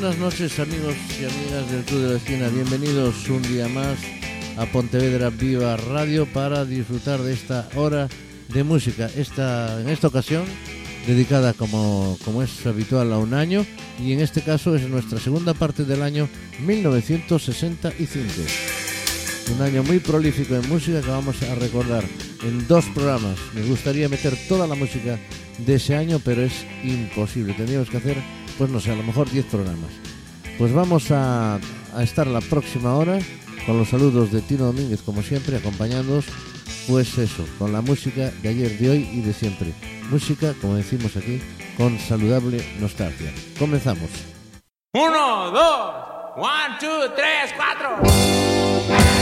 buenas noches amigos y amigas del Club de la Esquina. Bienvenidos un día más a Pontevedra Viva Radio para disfrutar de esta hora de música. Esta, en esta ocasión dedicada como, como es habitual a un año y en este caso es nuestra segunda parte del año 1965. Un año muy prolífico en música que vamos a recordar en dos programas. Me gustaría meter toda la música de ese año, pero es imposible. Tendríamos que hacer, pues no sé, a lo mejor 10 programas. Pues vamos a, a estar la próxima hora con los saludos de Tino Domínguez, como siempre, acompañándoos, pues eso, con la música de ayer, de hoy y de siempre. Música, como decimos aquí, con saludable nostalgia. Comenzamos. Uno, dos, one, two, tres, cuatro.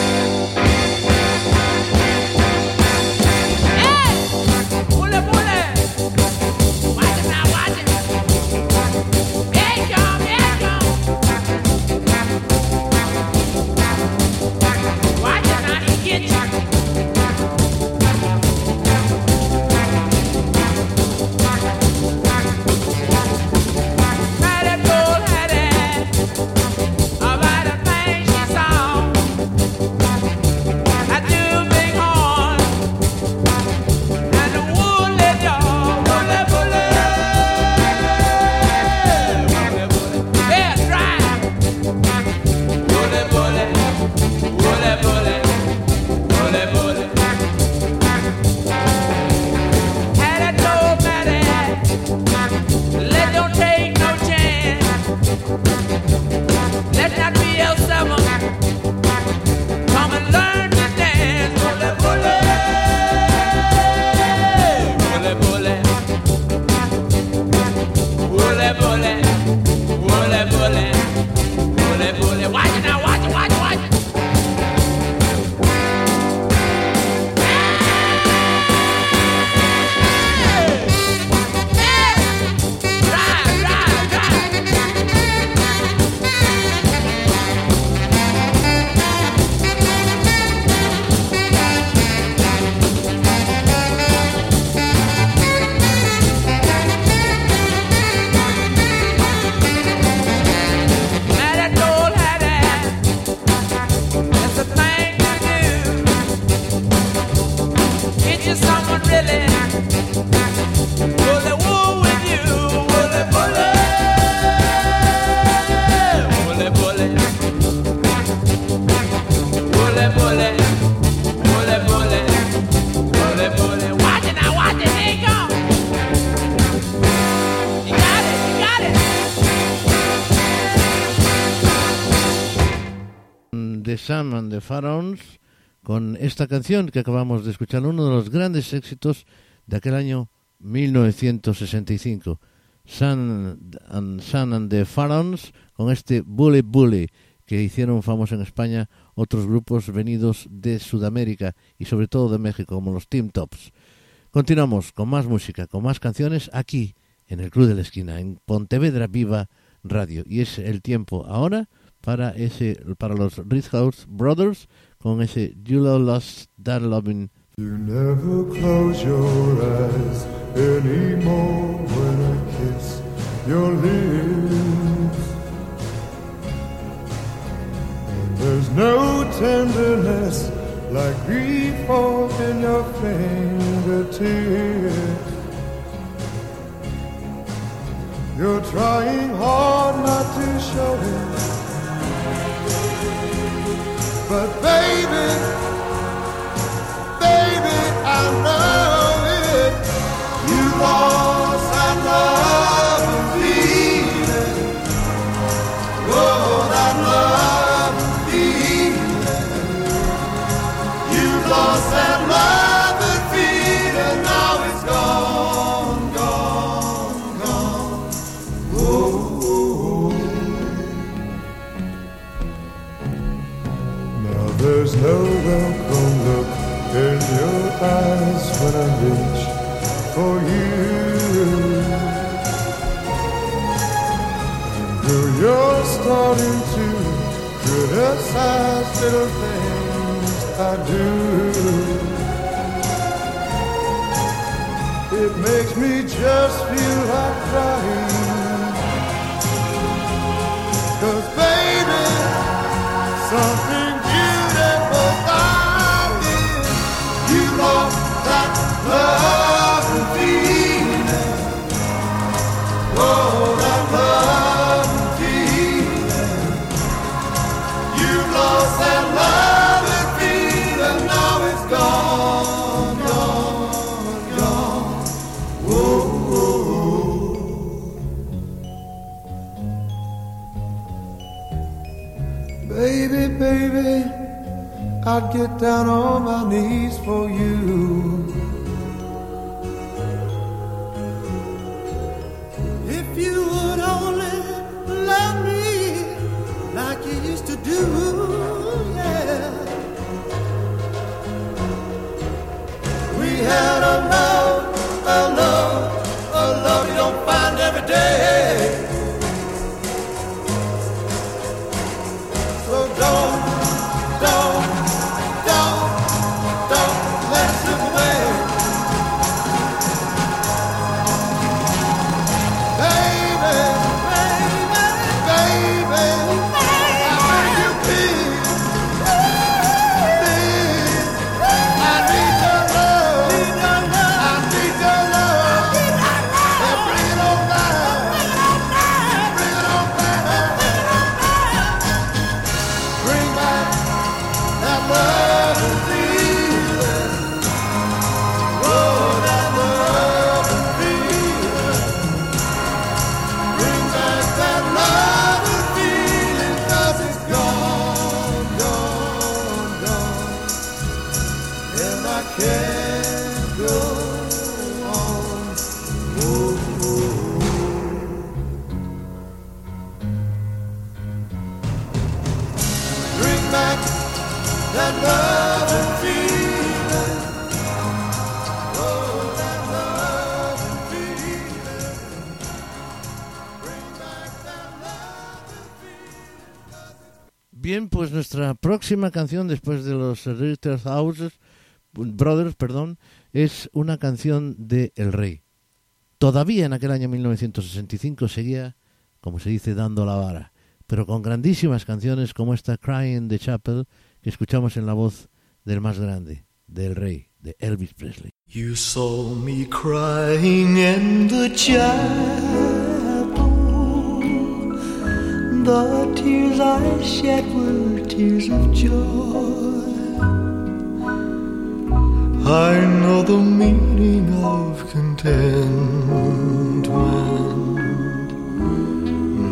Sam and the Pharaohs con esta canción que acabamos de escuchar, uno de los grandes éxitos de aquel año 1965. Sun and, Sun and the Pharaohs con este Bully Bully que hicieron famoso en España otros grupos venidos de Sudamérica y sobre todo de México como los Team Tops. Continuamos con más música, con más canciones aquí en el Club de la Esquina, en Pontevedra Viva Radio. Y es el tiempo ahora para ese para los Rithouse Brothers con ese You Lost That Loving You never close your eyes anymore when I kiss your lips. And there's no tenderness like grief in your fingertips. You're trying hard not to show it. But baby, baby, I know it. You lost that love feeling. Oh, that love feeling. You lost that love no welcome look in your eyes when I reach for you. Girl, you're starting to criticize little things I do. It makes me just feel like crying. because something I'd get down on my knees for you. Love, a love, you don't find every day. Bien, pues nuestra próxima canción después de los Richter Houses, Brothers, perdón, es una canción de El Rey. Todavía en aquel año 1965 seguía, como se dice, dando la vara, pero con grandísimas canciones como esta Crying the Chapel que escuchamos en la voz del más grande, del Rey, de Elvis Presley. You saw me crying in the chapel. The tears I shed were tears of joy. I know the meaning of contentment.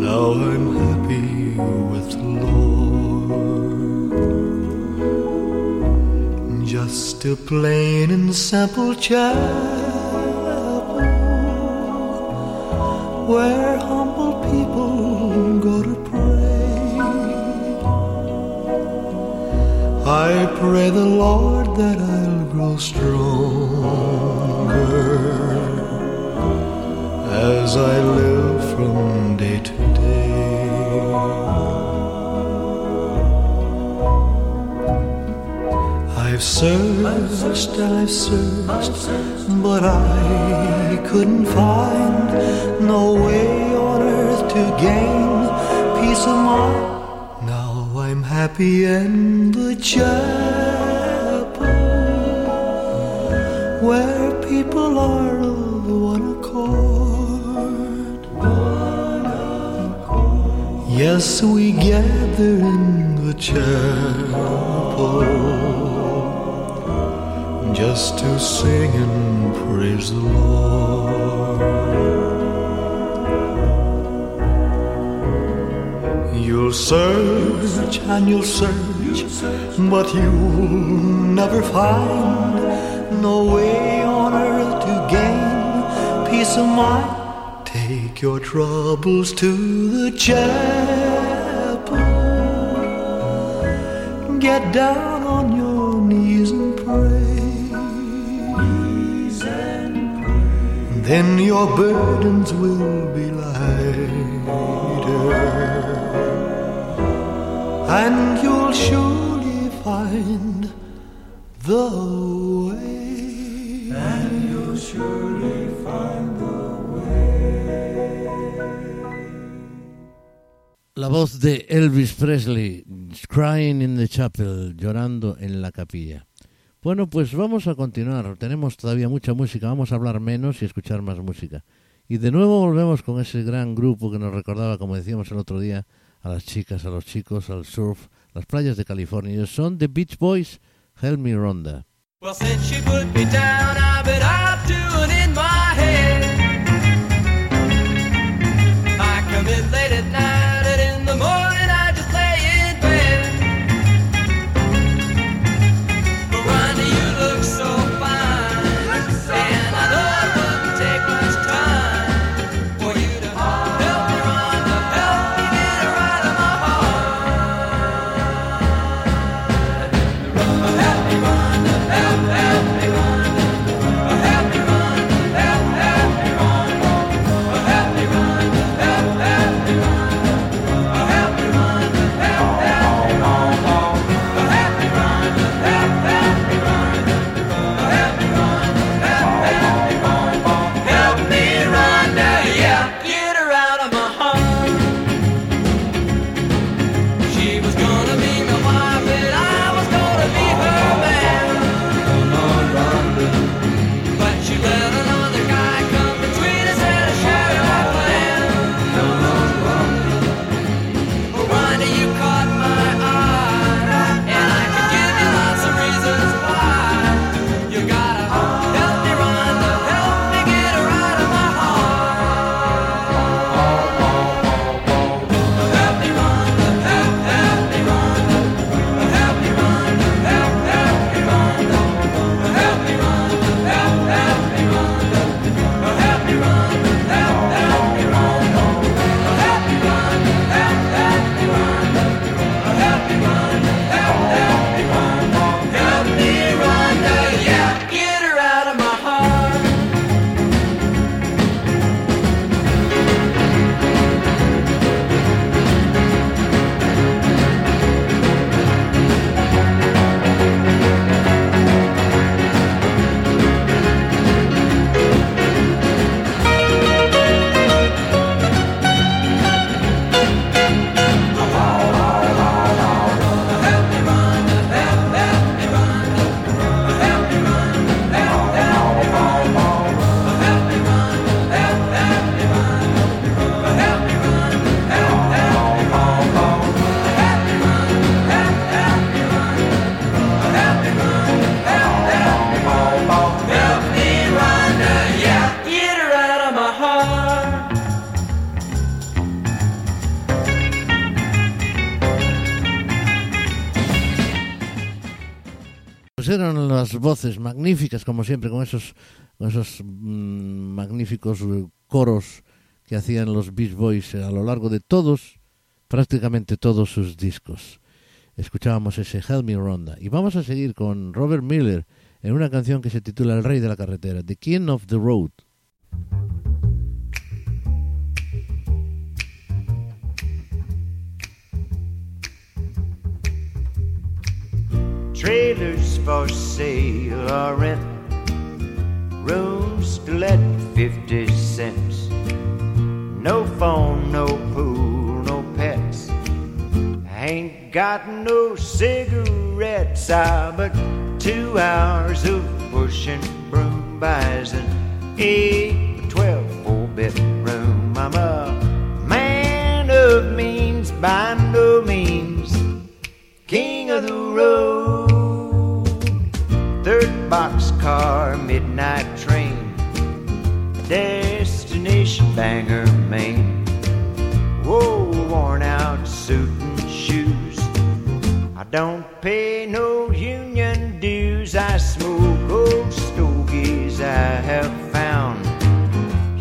Now I'm happy with the Lord. Just a plain and simple chapel where humble people go to pray. I pray the Lord that I'll grow stronger as I live from day to day. I've searched and I've searched, but I couldn't find no way on earth to gain peace of mind. Now I'm happy in the chapel where people are Yes, we gather in the chapel just to sing and praise the Lord. You'll search and you'll search, but you'll never find no way on earth to gain peace of mind. Take your troubles to the chapel. Get down on your knees and pray. and Then your burdens will be lighter, and you'll surely find the way. And you'll surely find the way. La voz de Elvis Presley, Crying in the Chapel, llorando en la capilla. Bueno, pues vamos a continuar. Tenemos todavía mucha música, vamos a hablar menos y escuchar más música. Y de nuevo volvemos con ese gran grupo que nos recordaba, como decíamos el otro día, a las chicas, a los chicos, al surf, las playas de California. Son The Beach Boys, Help Me Ronda. Voces magníficas, como siempre, con esos, con esos mm, magníficos eh, coros que hacían los Beach Boys a lo largo de todos, prácticamente todos sus discos. Escuchábamos ese Help Me Ronda. Y vamos a seguir con Robert Miller en una canción que se titula El Rey de la Carretera, The King of the Road. Trailers for sale or rent. Rooms to let 50 cents. No phone, no pool, no pets. Ain't got no cigarettes. Ah, but two hours of pushing broom buys an 8 12 four bedroom. I'm a man of means by no means king of the road. Third boxcar, midnight train, destination Bangor, Maine. Whoa, worn out suit and shoes. I don't pay no union dues. I smoke old stogies I have found.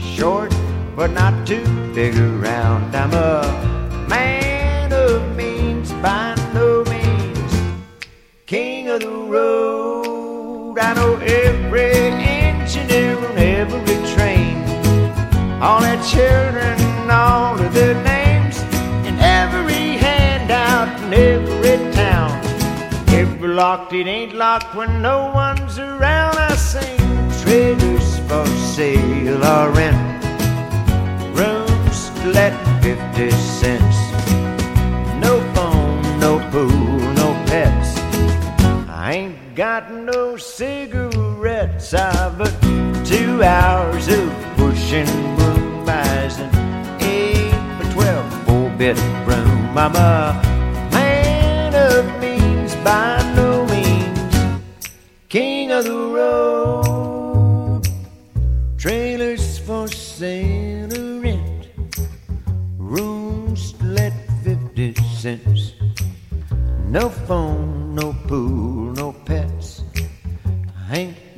Short, but not too big around. I'm a man of means by no means king of the road. I know every engineer on every train, all their children, all of their names, and every handout in every town. If locked, it ain't locked when no one's around. I sing trailers for sale or rent, rooms let 50 cents. No phone, no pool, no pets. I ain't got no cigarettes. I've two hours of pushing broom buys an eight by twelve four bit room. I'm a man of means by no means, king of the road. Trailers for sale or rent, rooms let fifty cents. No phone, no pool, no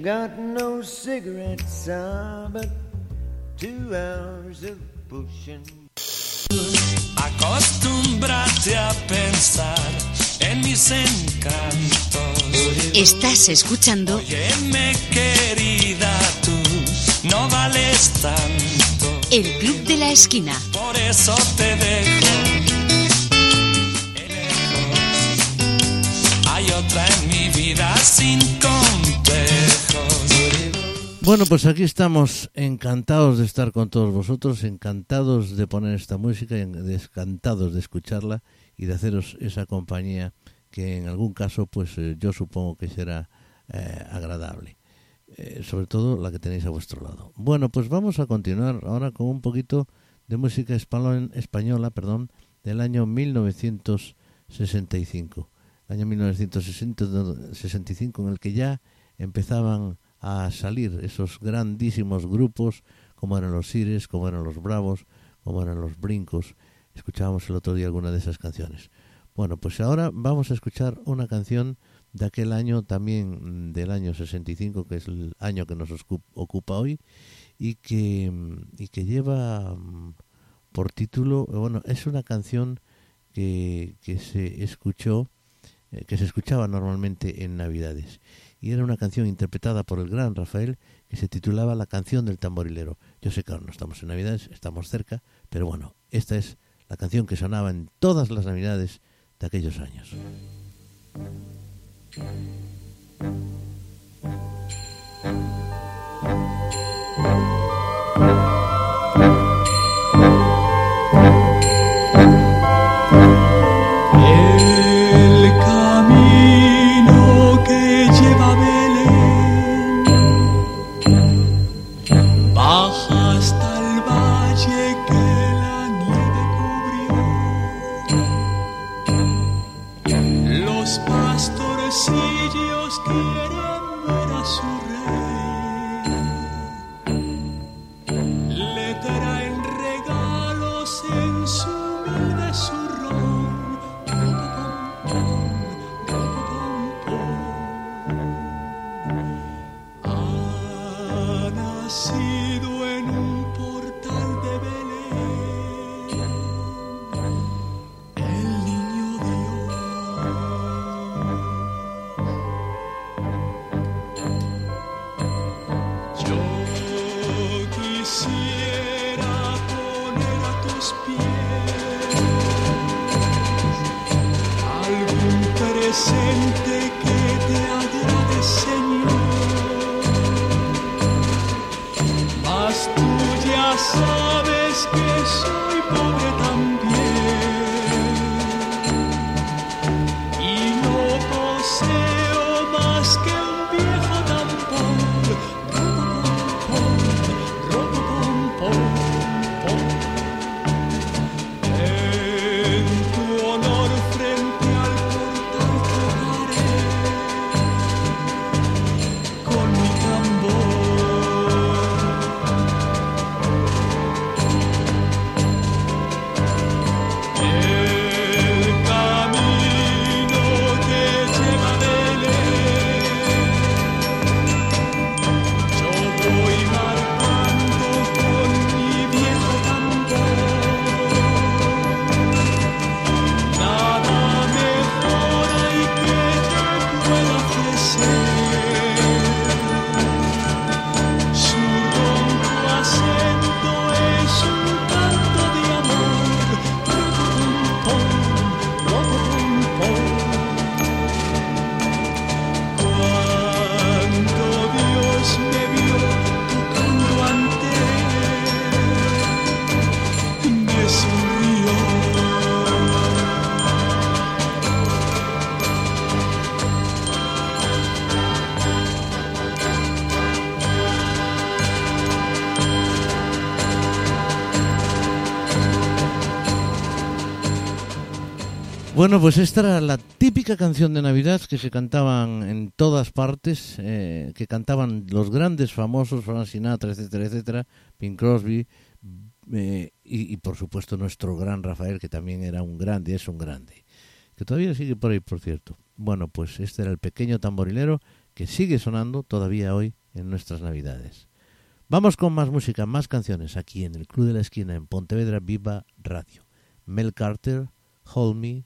got no cigarettes, ah, but two hours of pushing. Acostúmbrate a pensar en mis encantos. Estás escuchando Óyeme, querida, tú no vales tanto. El Club de la Esquina. Por eso te dejo. Hay otra en mi vida sin complejos. Bueno, pues aquí estamos encantados de estar con todos vosotros, encantados de poner esta música, encantados de escucharla y de haceros esa compañía que en algún caso, pues eh, yo supongo que será eh, agradable. Eh, sobre todo la que tenéis a vuestro lado. Bueno, pues vamos a continuar ahora con un poquito de música español- española, perdón, del año 1965. El año 1965 en el que ya empezaban a salir esos grandísimos grupos como eran los Sires, como eran los Bravos, como eran los Brincos. Escuchábamos el otro día alguna de esas canciones. Bueno, pues ahora vamos a escuchar una canción de aquel año también del año 65, que es el año que nos ocupa hoy y que, y que lleva mm, por título, bueno, es una canción que, que se escuchó, eh, que se escuchaba normalmente en Navidades. Y era una canción interpretada por el gran Rafael que se titulaba La canción del tamborilero. Yo sé que ahora no estamos en Navidades, estamos cerca, pero bueno, esta es la canción que sonaba en todas las Navidades de aquellos años. Pues esta era la típica canción de Navidad que se cantaban en todas partes, eh, que cantaban los grandes famosos, Frank Sinatra, etcétera, etcétera, Pink Crosby, eh, y, y, por supuesto nuestro gran Rafael, que también era un grande, es un grande, que todavía sigue por ahí, por cierto. Bueno, pues este era el pequeño tamborilero que sigue sonando todavía hoy en nuestras Navidades. Vamos con más música, más canciones aquí en el Club de la Esquina en Pontevedra Viva Radio. Mel Carter, Hold Me,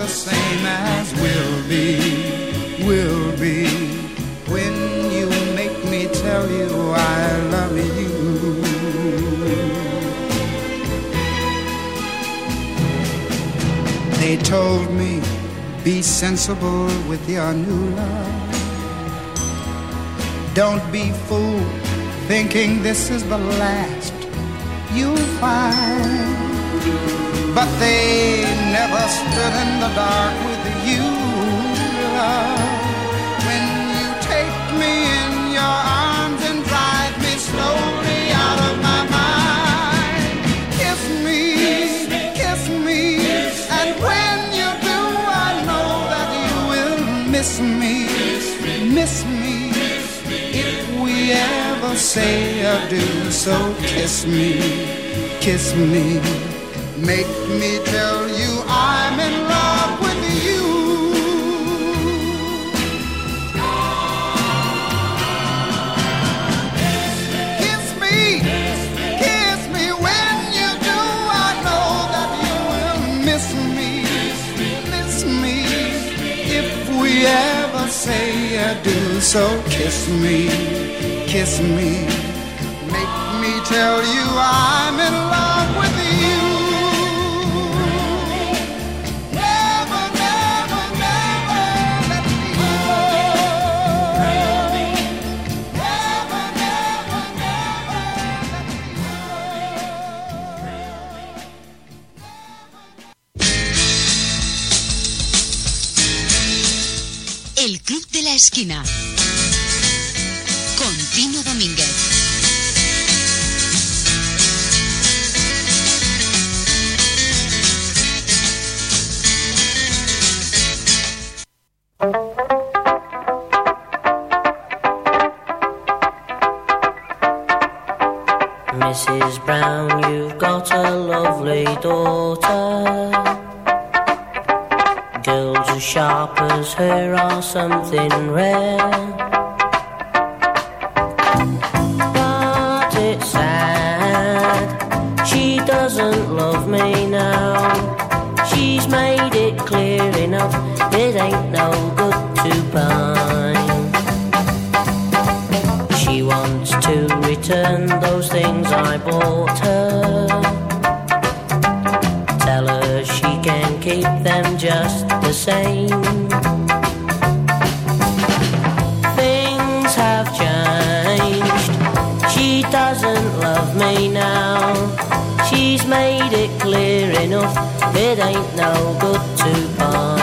the same as will be, will be. When you make me tell you I love you. They told me, be sensible with your new love. Don't be fooled thinking this is the last you'll find. But they never stood in the dark with you, love. When you take me in your arms and drive me slowly out of my mind. Kiss me, kiss me, and when you do, I know that you will miss me, miss me. If we ever say adieu, so kiss me, kiss me. Make me tell you I'm in love with you. Kiss me, kiss me when you do. I know that you will miss me, miss me. If we ever say adieu, so kiss me, kiss me. Make me tell you I'm in love lovely daughter. Girls as sharp as her are something rare. But it's sad, she doesn't love me now. She's made it clear enough, it ain't no good to pine. She wants to return those things I bought her. Same. Things have changed. She doesn't love me now. She's made it clear enough. It ain't no good to pine.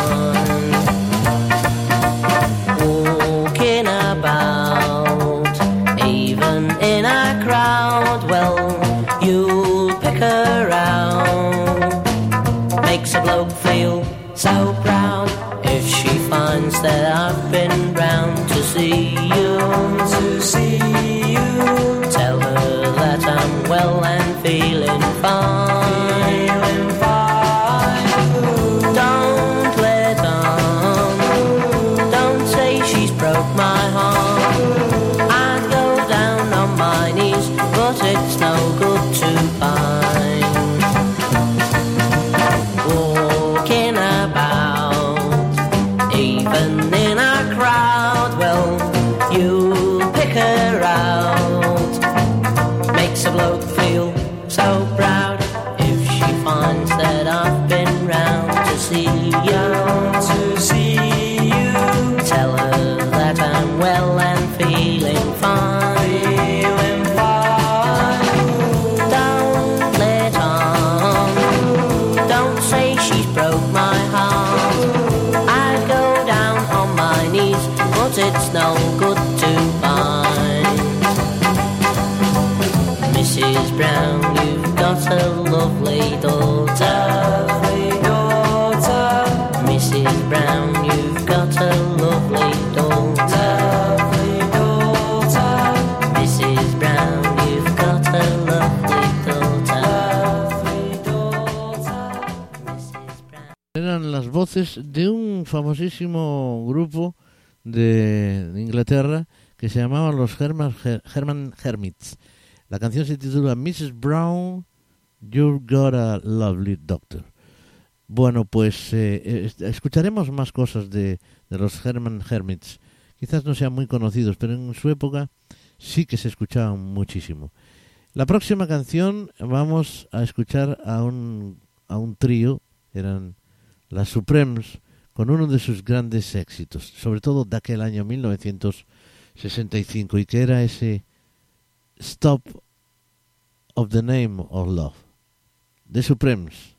De un famosísimo grupo de Inglaterra que se llamaban los Herman, Her- Herman Hermits. La canción se titula Mrs. Brown, You've Got a Lovely Doctor. Bueno, pues eh, eh, escucharemos más cosas de, de los Herman Hermits. Quizás no sean muy conocidos, pero en su época sí que se escuchaban muchísimo. La próxima canción vamos a escuchar a un, a un trío, eran las Supremes, con uno de sus grandes éxitos, sobre todo de aquel año 1965, y que era ese Stop of the Name of Love, The Supremes.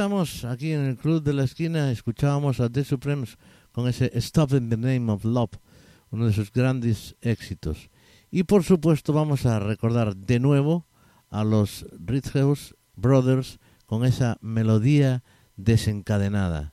Estamos, aquí en el Club de la Esquina, escuchábamos a The Supremes con ese Stop in the Name of Love, uno de sus grandes éxitos. Y por supuesto vamos a recordar de nuevo a los Rithouse Brothers con esa melodía desencadenada.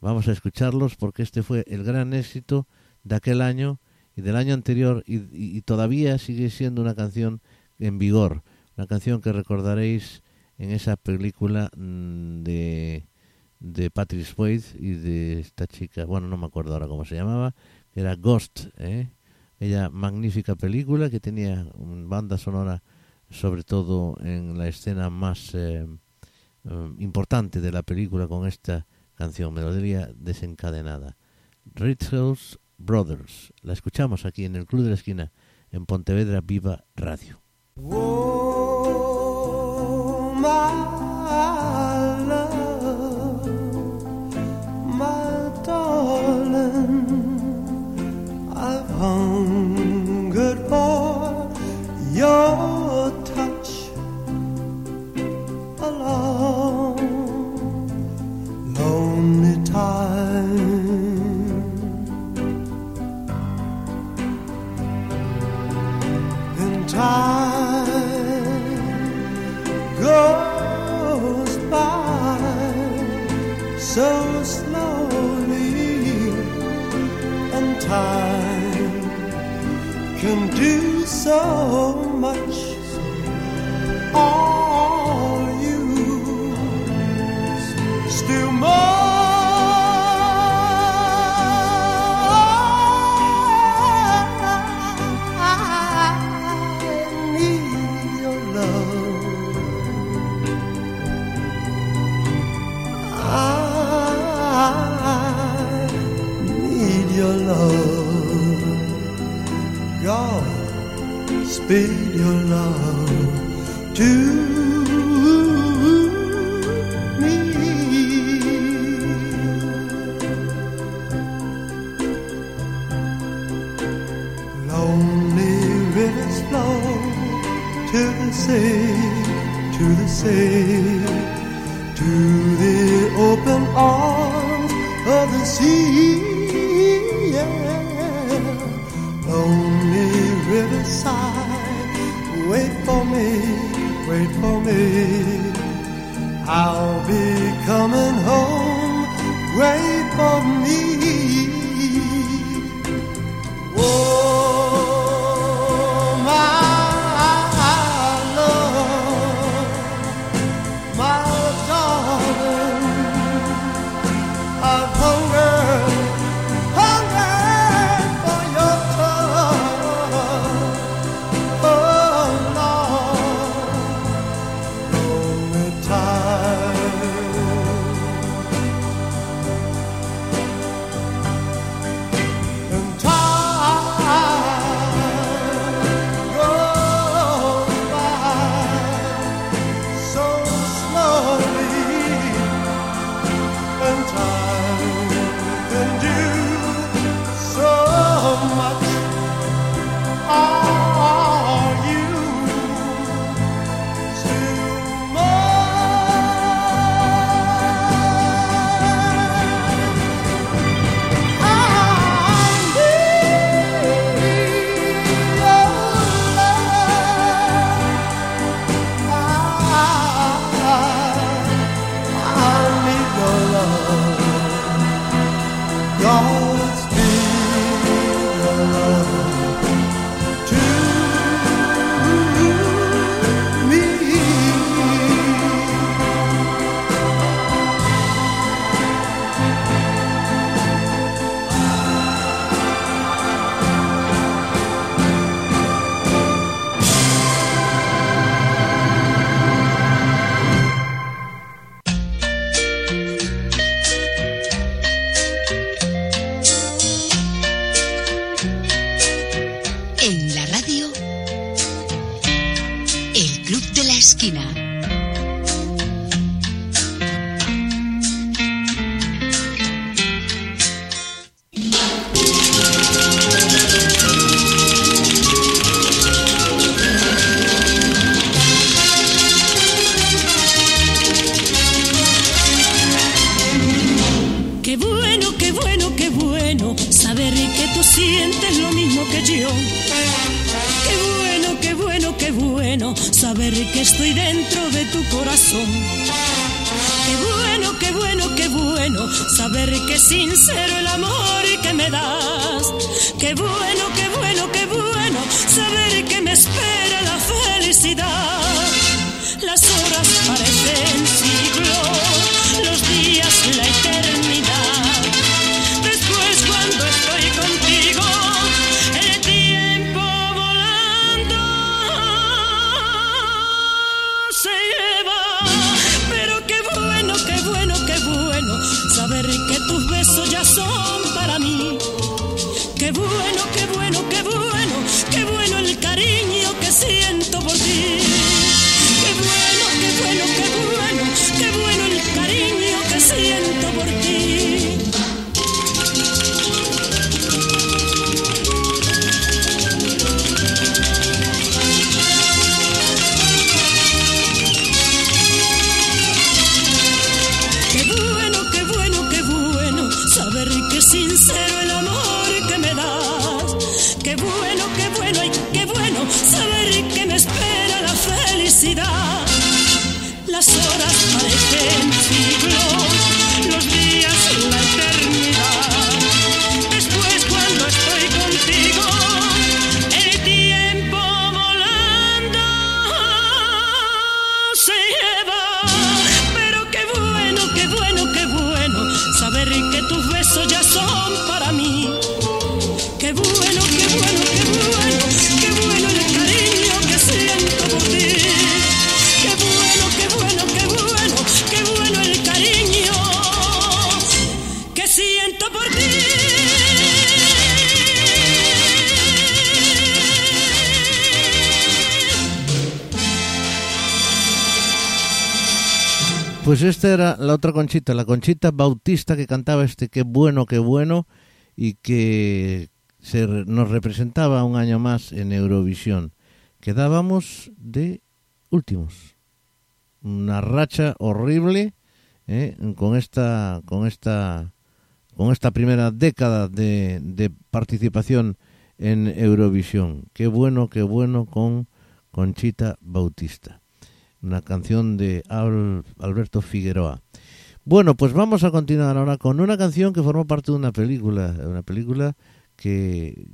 Vamos a escucharlos porque este fue el gran éxito de aquel año y del año anterior y, y- y todavía sigue siendo una canción en vigor, una canción que recordaréis en esa película mm, de, de Patrick Swayze y de esta chica, bueno, no me acuerdo ahora cómo se llamaba, era Ghost, ¿eh? Ella magnífica película que tenía banda sonora sobre todo en la escena más eh, eh, importante de la película con esta canción, melodía desencadenada. Rituals Brothers. La escuchamos aquí en el Club de la Esquina, en Pontevedra Viva Radio. My love, bueno, qué bueno, qué bueno, qué bueno el cariño que siento por ti. Pues esta era la otra Conchita, la Conchita Bautista que cantaba este Qué bueno, qué bueno y que se nos representaba un año más en Eurovisión. Quedábamos de últimos. Una racha horrible ¿eh? con esta con esta con esta primera década de, de participación en Eurovisión. Qué bueno, qué bueno con Conchita Bautista una canción de Al- Alberto Figueroa. Bueno, pues vamos a continuar ahora con una canción que formó parte de una película, una película que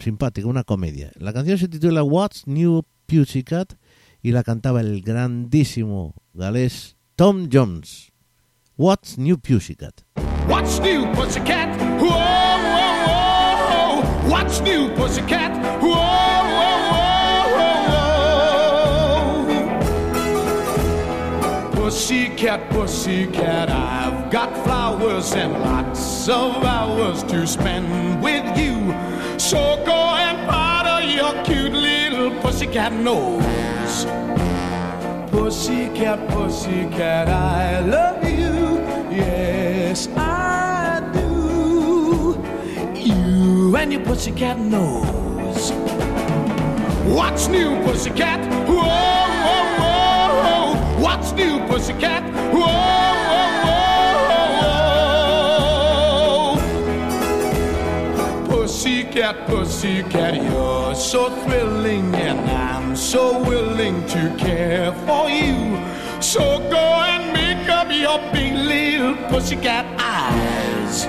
simpática, una comedia. La canción se titula What's New Pussycat y la cantaba el grandísimo galés Tom Jones. What's New Pussycat. What's new, pussycat? What's new, pussycat? Pussycat, pussycat, I've got flowers and lots of hours to spend with you. So go and powder your cute little pussycat nose. Pussycat, pussycat, I love you. Yes, I do. You and your pussycat nose. What's new, pussycat? Whoa, whoa, whoa. Whoa, whoa, whoa. Pussycat, pussycat, you're so thrilling, and I'm so willing to care for you. So go and make up your big little pussycat eyes.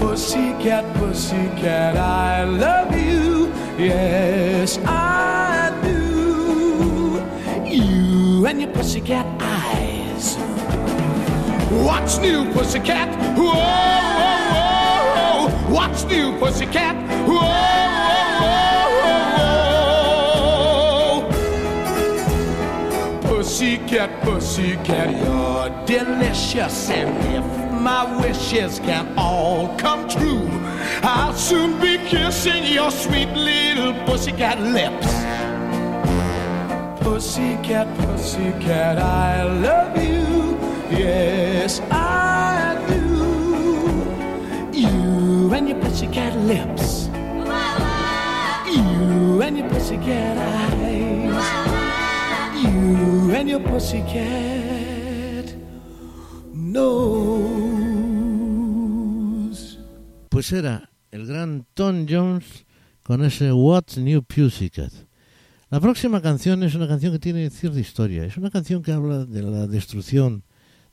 Pussycat, pussycat, I love you. Yes, I and your pussycat eyes. What's new, pussycat? Whoa, whoa, whoa. What's new, pussycat? Whoa, whoa, whoa, whoa. Pussycat, pussycat, you're delicious. And if my wishes can all come true, I'll soon be kissing your sweet little pussycat lips. Pussycat, pussycat, I love you. Yes, I do. You and your pussycat lips. You and your pussycat eyes. You and your pussycat nose. Pues era el gran Tom Jones con ese What's New Pussycat. La próxima canción es una canción que tiene cierta historia. Es una canción que habla de la destrucción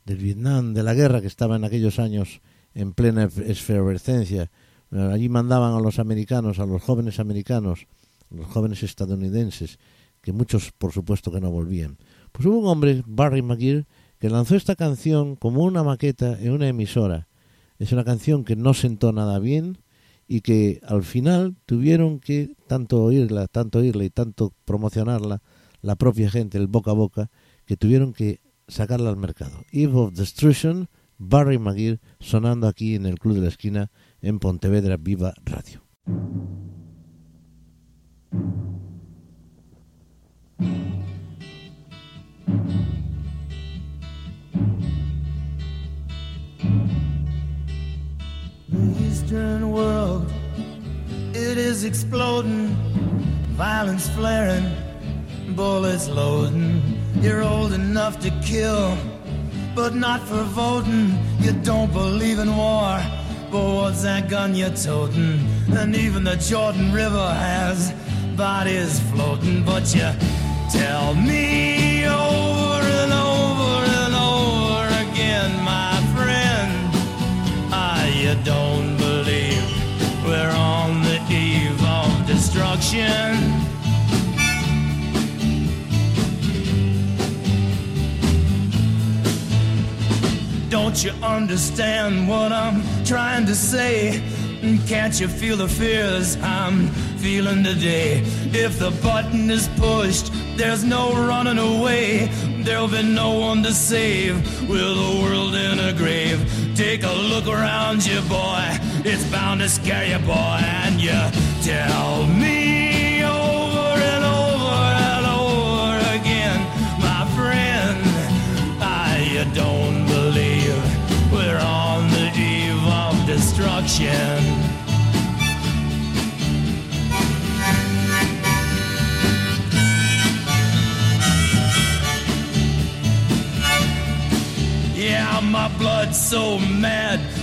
del Vietnam, de la guerra que estaba en aquellos años en plena ef- efervescencia. Allí mandaban a los americanos, a los jóvenes americanos, los jóvenes estadounidenses, que muchos por supuesto que no volvían. Pues hubo un hombre, Barry McGee, que lanzó esta canción como una maqueta en una emisora. Es una canción que no sentó nada bien y que al final tuvieron que tanto oírla, tanto oírla y tanto promocionarla la propia gente, el boca a boca, que tuvieron que sacarla al mercado. Eve of Destruction, Barry McGee sonando aquí en el Club de la Esquina en Pontevedra Viva Radio. The Eastern world, it is exploding, violence flaring, bullets loading. You're old enough to kill, but not for voting. You don't believe in war, but what's that gun you're toting? And even the Jordan River has bodies floating, but you tell me over and over and over again, my friend. Ah, you don't we're on the eve of destruction. Don't you understand what I'm trying to say? Can't you feel the fears I'm feeling today? If the button is pushed, there's no running away. There'll be no one to save with the world in a grave. Take a look around you, boy. It's bound to scare you, boy. And you tell me over and over and over again, my friend, I don't believe we're on the eve of destruction. Yeah, my blood's so mad,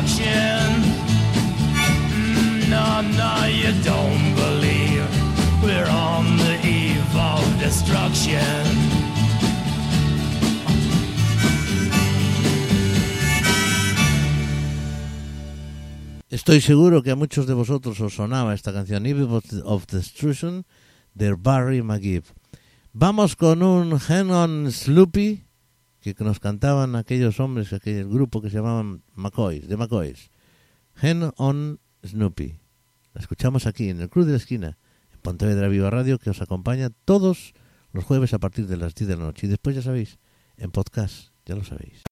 destruction. Mm, No, no, you don't believe we're on the eve of destruction. Estoy seguro que a muchos de vosotros os sonaba esta canción Eve of, Destruction de Barry McGee. Vamos con un Hen on Sloopy que nos cantaban aquellos hombres, aquel grupo que se llamaban McCoys, de McCoys. Hen on Snoopy. La escuchamos aquí en el Club de la Esquina, en Pontevedra Viva Radio, que os acompaña todos los jueves a partir de las 10 de la noche. Y después, ya sabéis, en podcast, ya lo sabéis.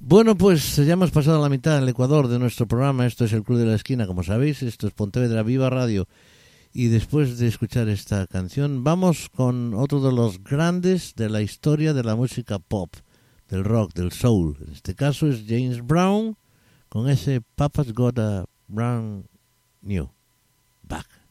Bueno, pues ya hemos pasado la mitad del Ecuador de nuestro programa. Esto es el Club de la Esquina, como sabéis. Esto es Pontevedra Viva Radio. Y después de escuchar esta canción, vamos con otro de los grandes de la historia de la música pop, del rock, del soul. En este caso es James Brown con ese Papa's Got a Brand New Back.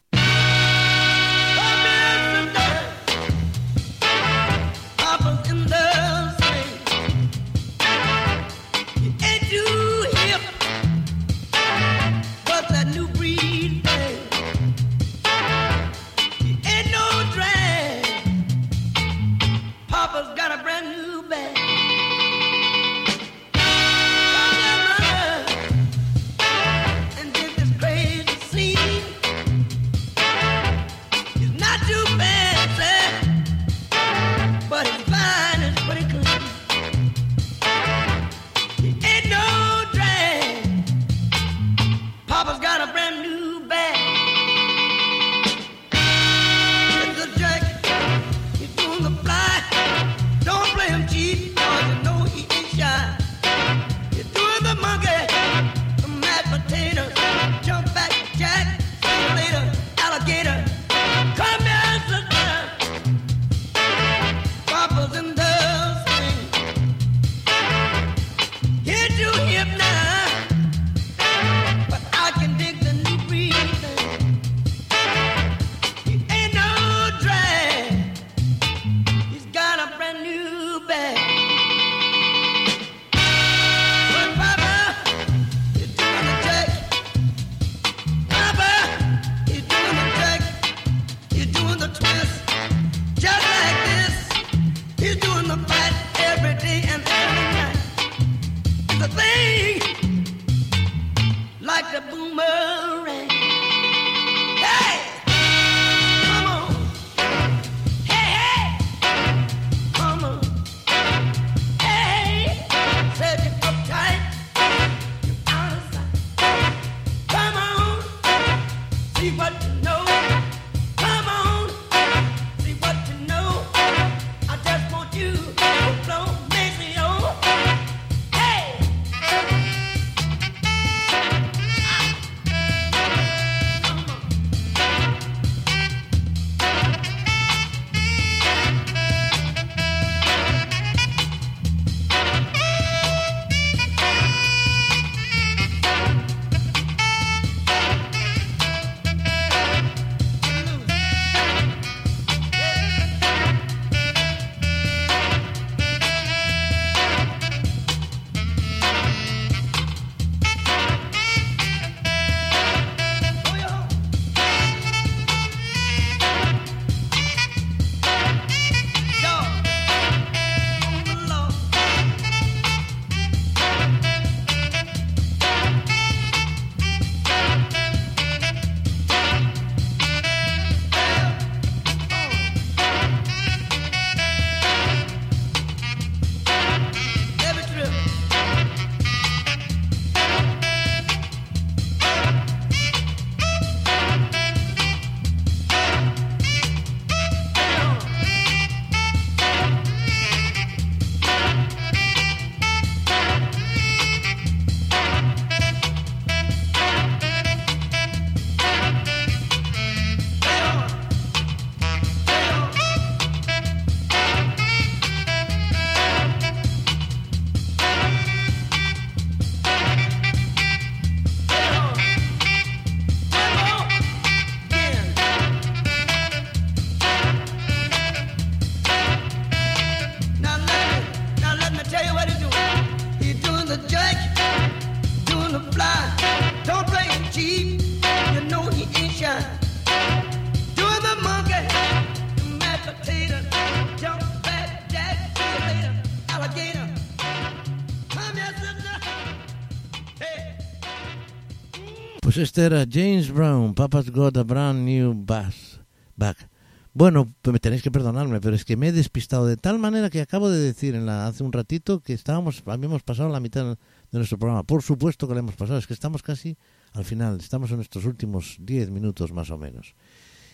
Pues este James Brown, Papa's Got a Brand New Bass Back. Bueno, me tenéis que perdonarme, pero es que me he despistado de tal manera que acabo de decir en la, hace un ratito que estábamos, habíamos pasado la mitad de nuestro programa. Por supuesto que lo hemos pasado, es que estamos casi al final, estamos en nuestros últimos 10 minutos más o menos.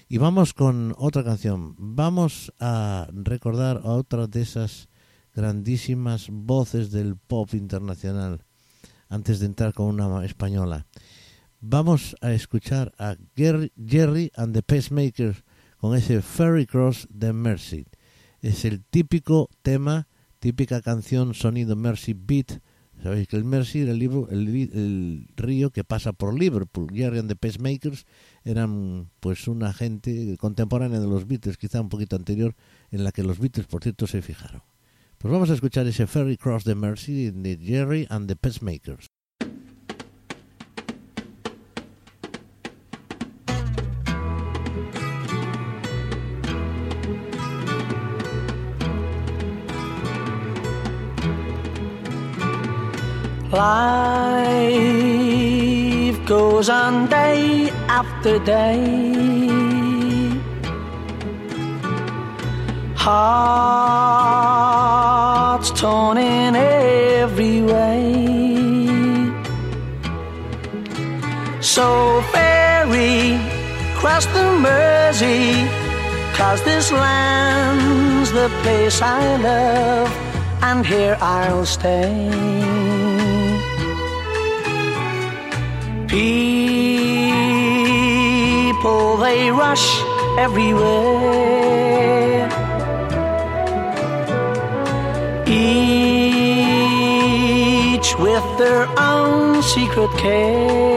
Y vamos con otra canción. Vamos a recordar a otra de esas grandísimas voces del pop internacional antes de entrar con una española. Vamos a escuchar a Jerry and the Pacemakers con ese Ferry Cross de Mercy. Es el típico tema, típica canción sonido Mercy Beat. Sabéis que el Mercy era el, libro, el, el río que pasa por Liverpool. Jerry and the Pacemakers eran pues una gente contemporánea de los Beatles, quizá un poquito anterior, en la que los Beatles, por cierto, se fijaron. Pues vamos a escuchar ese Ferry Cross de Mercy de Jerry and the Pacemakers. Life goes on day after day. Hearts torn in every way. So ferry cross the Mersey, cause this land's the place I love, and here I'll stay. People, they rush everywhere. Each with their own secret care.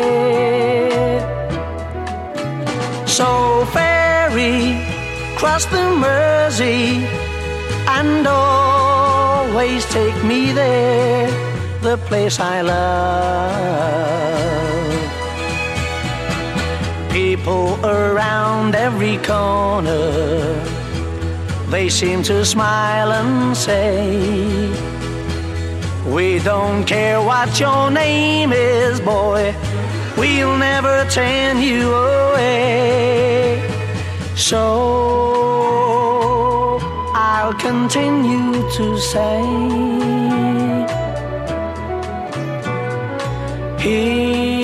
So ferry, cross the Mersey, and always take me there, the place I love. People around every corner, they seem to smile and say, We don't care what your name is, boy, we'll never turn you away. So I'll continue to say, Here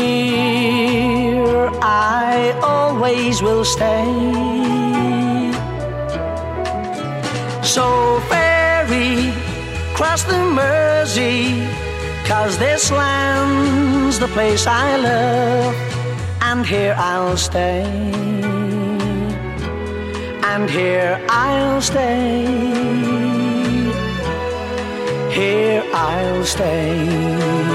I always will stay. So ferry, cross the Mersey, cause this land's the place I love, and here I'll stay. And here I'll stay. Here I'll stay.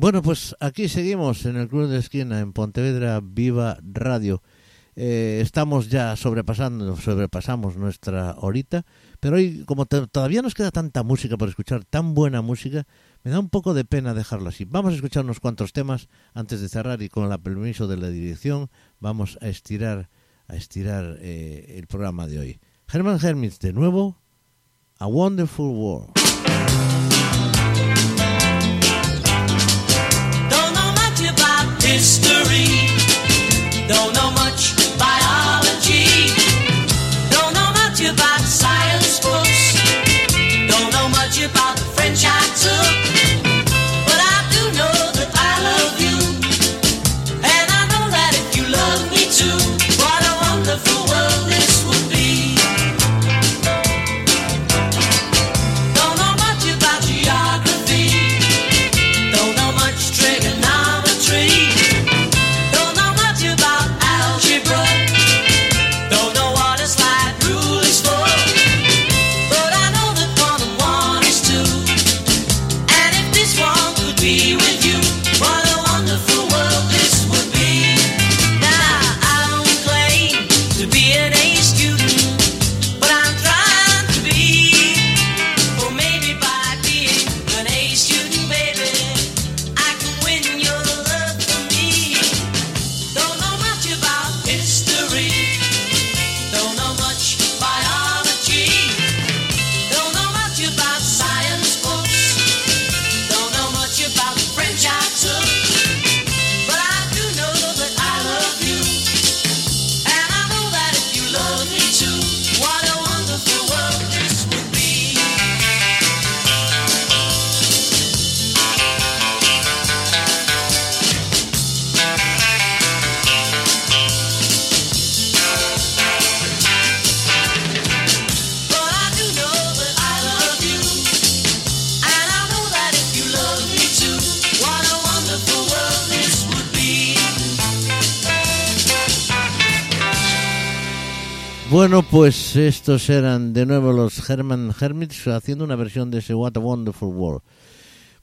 Bueno, pues aquí seguimos en el Club de Esquina, en Pontevedra Viva Radio. Eh, estamos ya sobrepasando, sobrepasamos nuestra horita, pero hoy, como todavía nos queda tanta música por escuchar, tan buena música, me da un poco de pena dejarlo así. Vamos a escuchar unos cuantos temas antes de cerrar y con el permiso de la dirección vamos a estirar, a estirar eh, el programa de hoy. Herman Hermits, de nuevo, A Wonderful World. Don't know much estos eran de nuevo los Herman Hermits haciendo una versión de ese What a Wonderful World.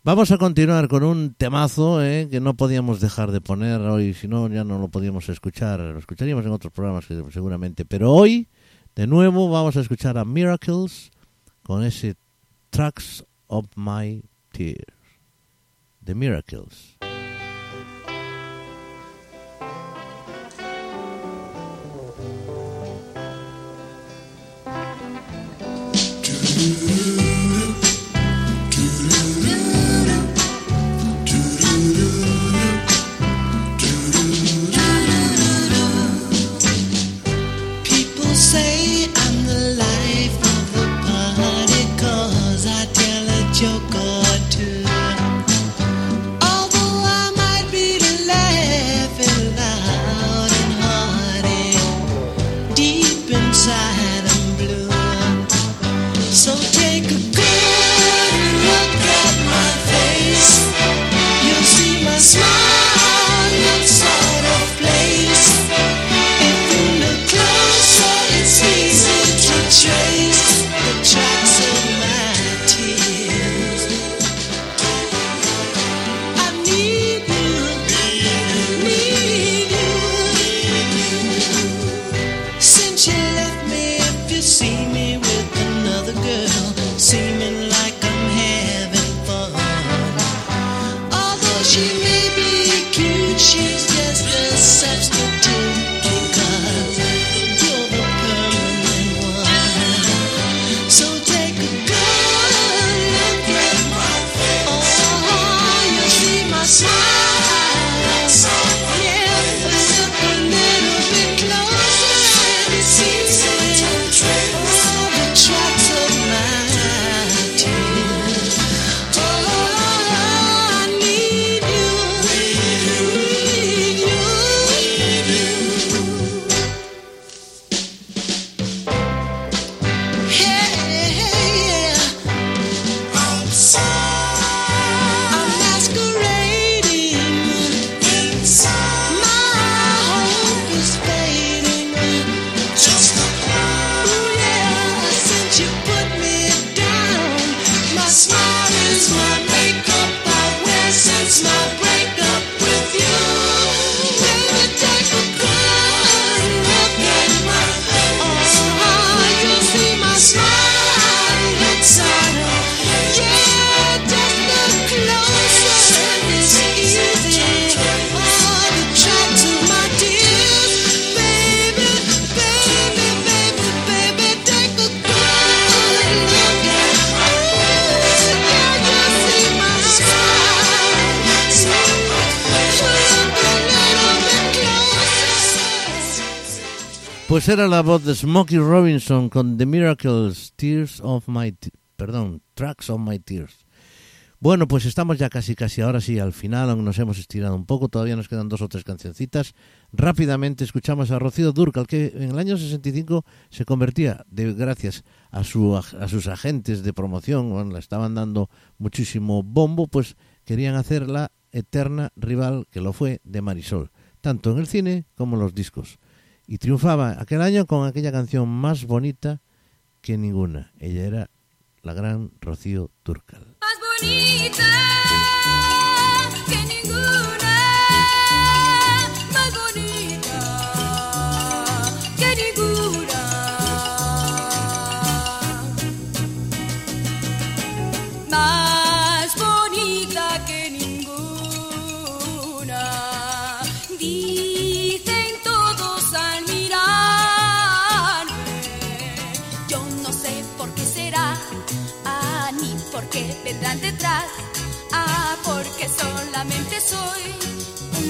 Vamos a continuar con un temazo eh, que no podíamos dejar de poner hoy, si no ya no lo podíamos escuchar, lo escucharíamos en otros programas seguramente, pero hoy de nuevo vamos a escuchar a Miracles con ese Tracks of My Tears, The Miracles. you. Pues era la voz de Smokey Robinson con The Miracles, Tears of My... Perdón, Tracks of My Tears. Bueno, pues estamos ya casi, casi ahora sí al final, aún nos hemos estirado un poco, todavía nos quedan dos o tres cancioncitas. Rápidamente escuchamos a Rocío Durcal, que en el año 65 se convertía, de, gracias a, su, a sus agentes de promoción, bueno, le estaban dando muchísimo bombo, pues querían hacer la eterna rival, que lo fue, de Marisol, tanto en el cine como en los discos. Y triunfaba aquel año con aquella canción más bonita que ninguna. Ella era la gran Rocío Durcal. más bonita que ninguna,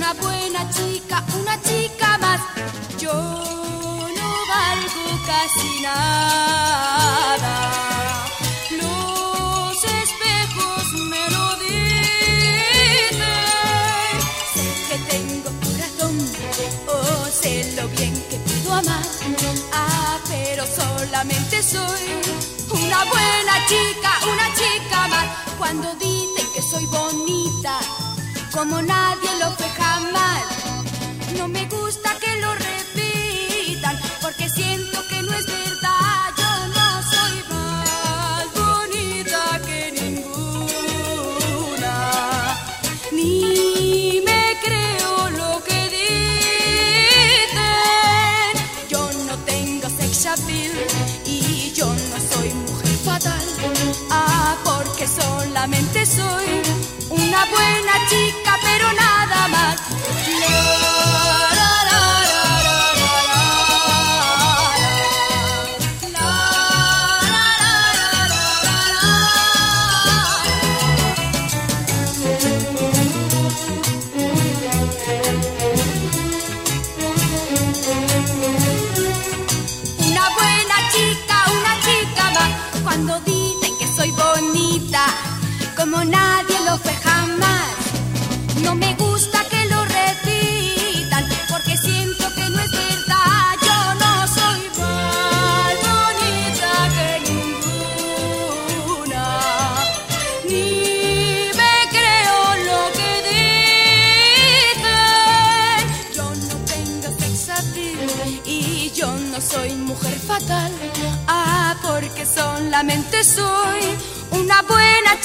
una buena chica, una chica más. Yo no valgo casi nada. Los espejos me lo dicen. Sé que tengo corazón, oh, sé lo bien que puedo amar. Ah, pero solamente soy una buena chica, una chica más. Cuando dicen que soy bonita, como nadie lo fue jamás. No me gusta que lo repitan, porque siento que no es verdad. Yo no soy más bonita que ninguna, ni me creo lo que dicen. Yo no tengo sex appeal y yo no soy mujer fatal. Ah, porque solamente soy una buena chica,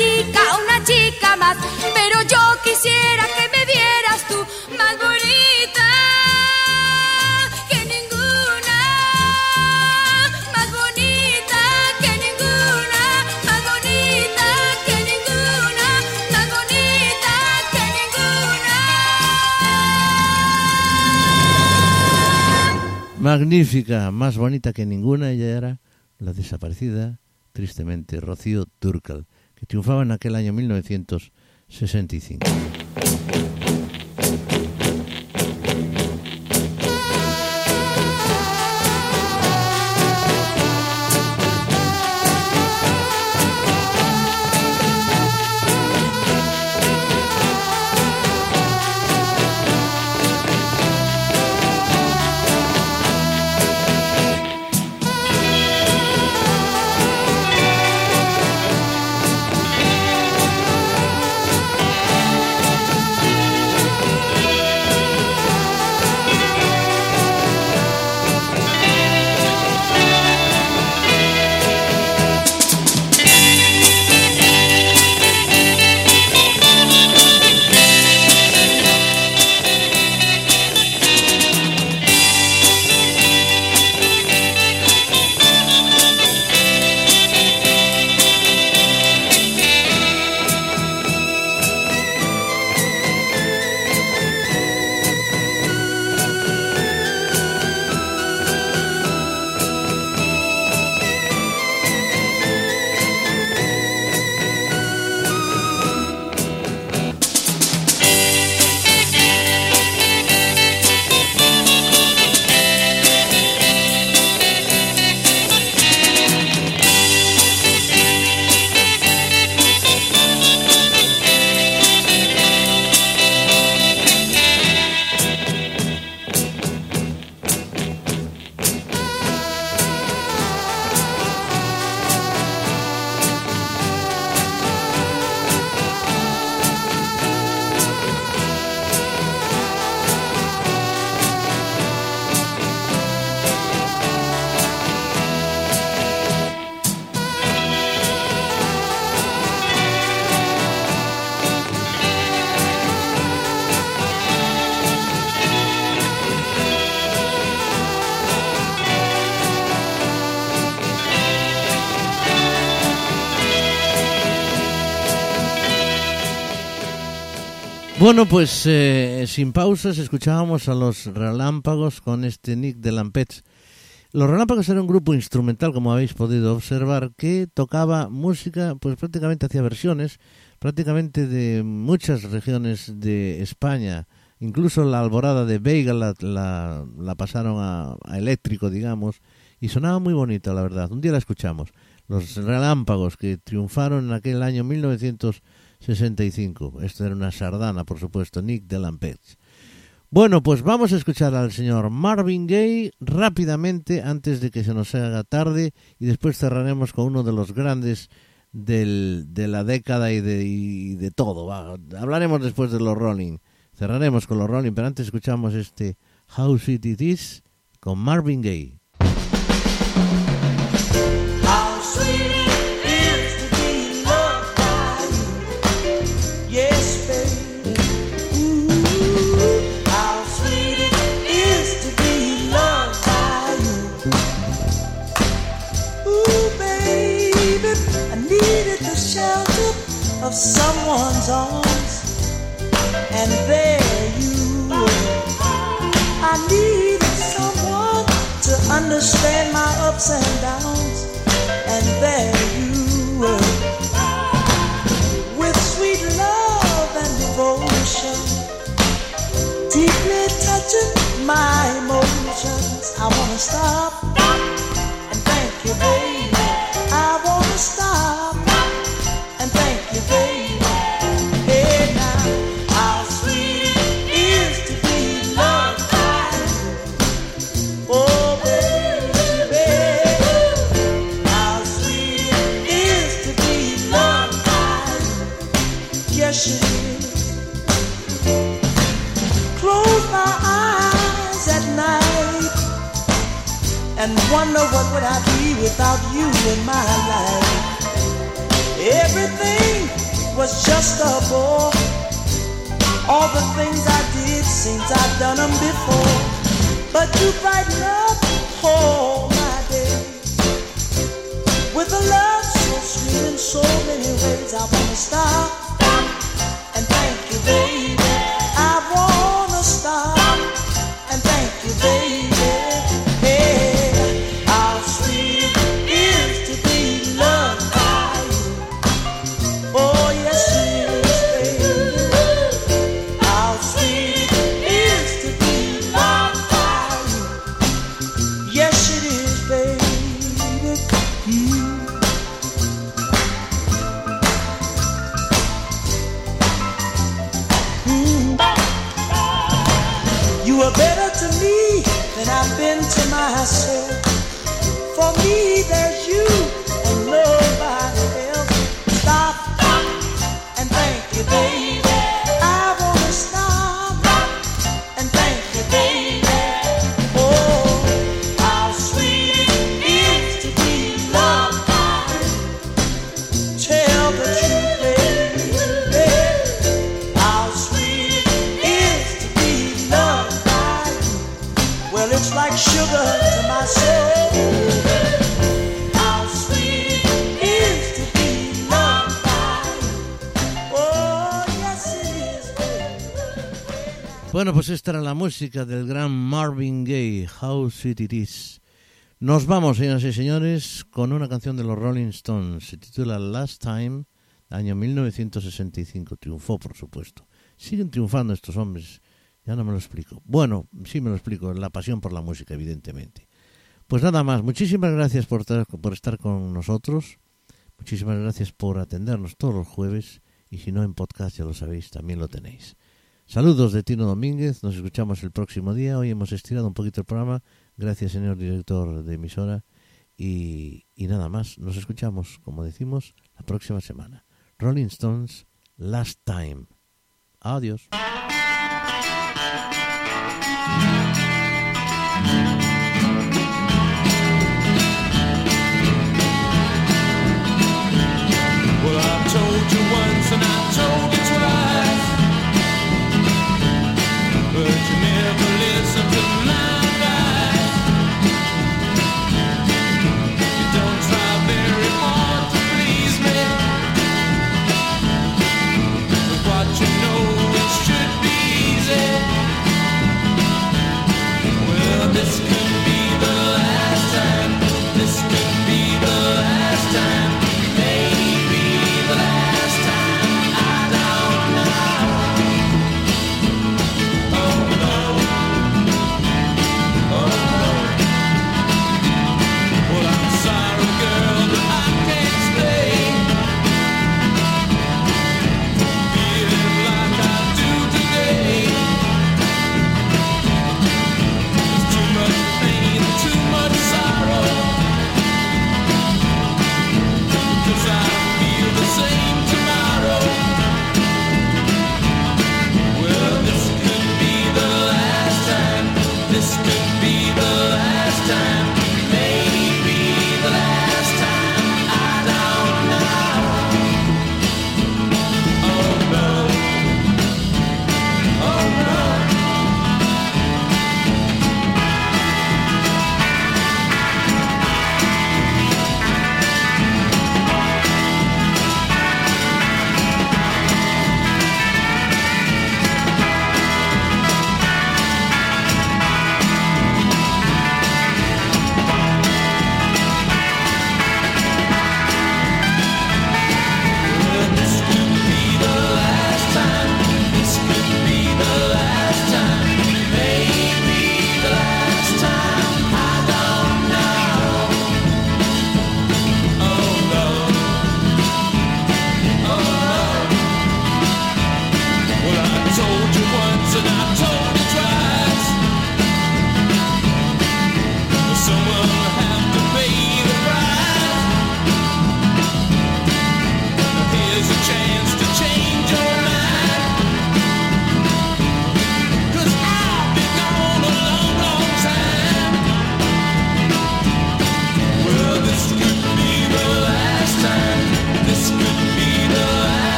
chica, una chica más. Pero yo quisiera que me vieras tú más bonita que ninguna, más bonita que ninguna, más bonita que ninguna, más bonita que ninguna. Magnífica, más bonita que ninguna, ella era la desaparecida, tristemente, Rocío Turcal, que triunfaba en aquel año 1965. Pues eh, sin pausas escuchábamos a los Relámpagos con este Nick de Lampets. Los Relámpagos era un grupo instrumental, como habéis podido observar, que tocaba música, pues prácticamente hacía versiones, prácticamente de muchas regiones de España. Incluso la alborada de Veiga la, la- la pasaron a, a eléctrico, digamos, y sonaba muy bonita, la verdad. Un día la escuchamos. Los Relámpagos que triunfaron en aquel año 1965. Esto era una sardana, por supuesto, Nick de Lampets. Bueno, pues vamos a escuchar al señor Marvin Gaye rápidamente antes de que se nos haga tarde y después cerraremos con uno de los grandes del, de la década y de, de todo. Hablaremos después de los Rolling. Cerraremos con los Rolling, pero antes escuchamos este How Sweet It Is con Marvin Gaye. Esta era la música del gran Marvin Gaye, How Sweet It Is. Nos vamos, señoras y señores, con una canción de los Rolling Stones. Se titula Last Time, año 1965. Triunfó, por supuesto. Siguen triunfando estos hombres. Ya no me lo explico. Bueno, sí me lo explico. La pasión por la música, evidentemente. Pues nada más. Muchísimas gracias por, por estar con nosotros. Muchísimas gracias por atendernos todos los jueves. Y si no en podcast, ya lo sabéis, también lo tenéis. Saludos de Tino Domínguez, nos escuchamos el próximo día. Hoy hemos estirado un poquito el programa, gracias señor director de emisora. Y, y nada más, nos escuchamos, como decimos, la próxima semana. Rolling Stones, Last Time. Adiós.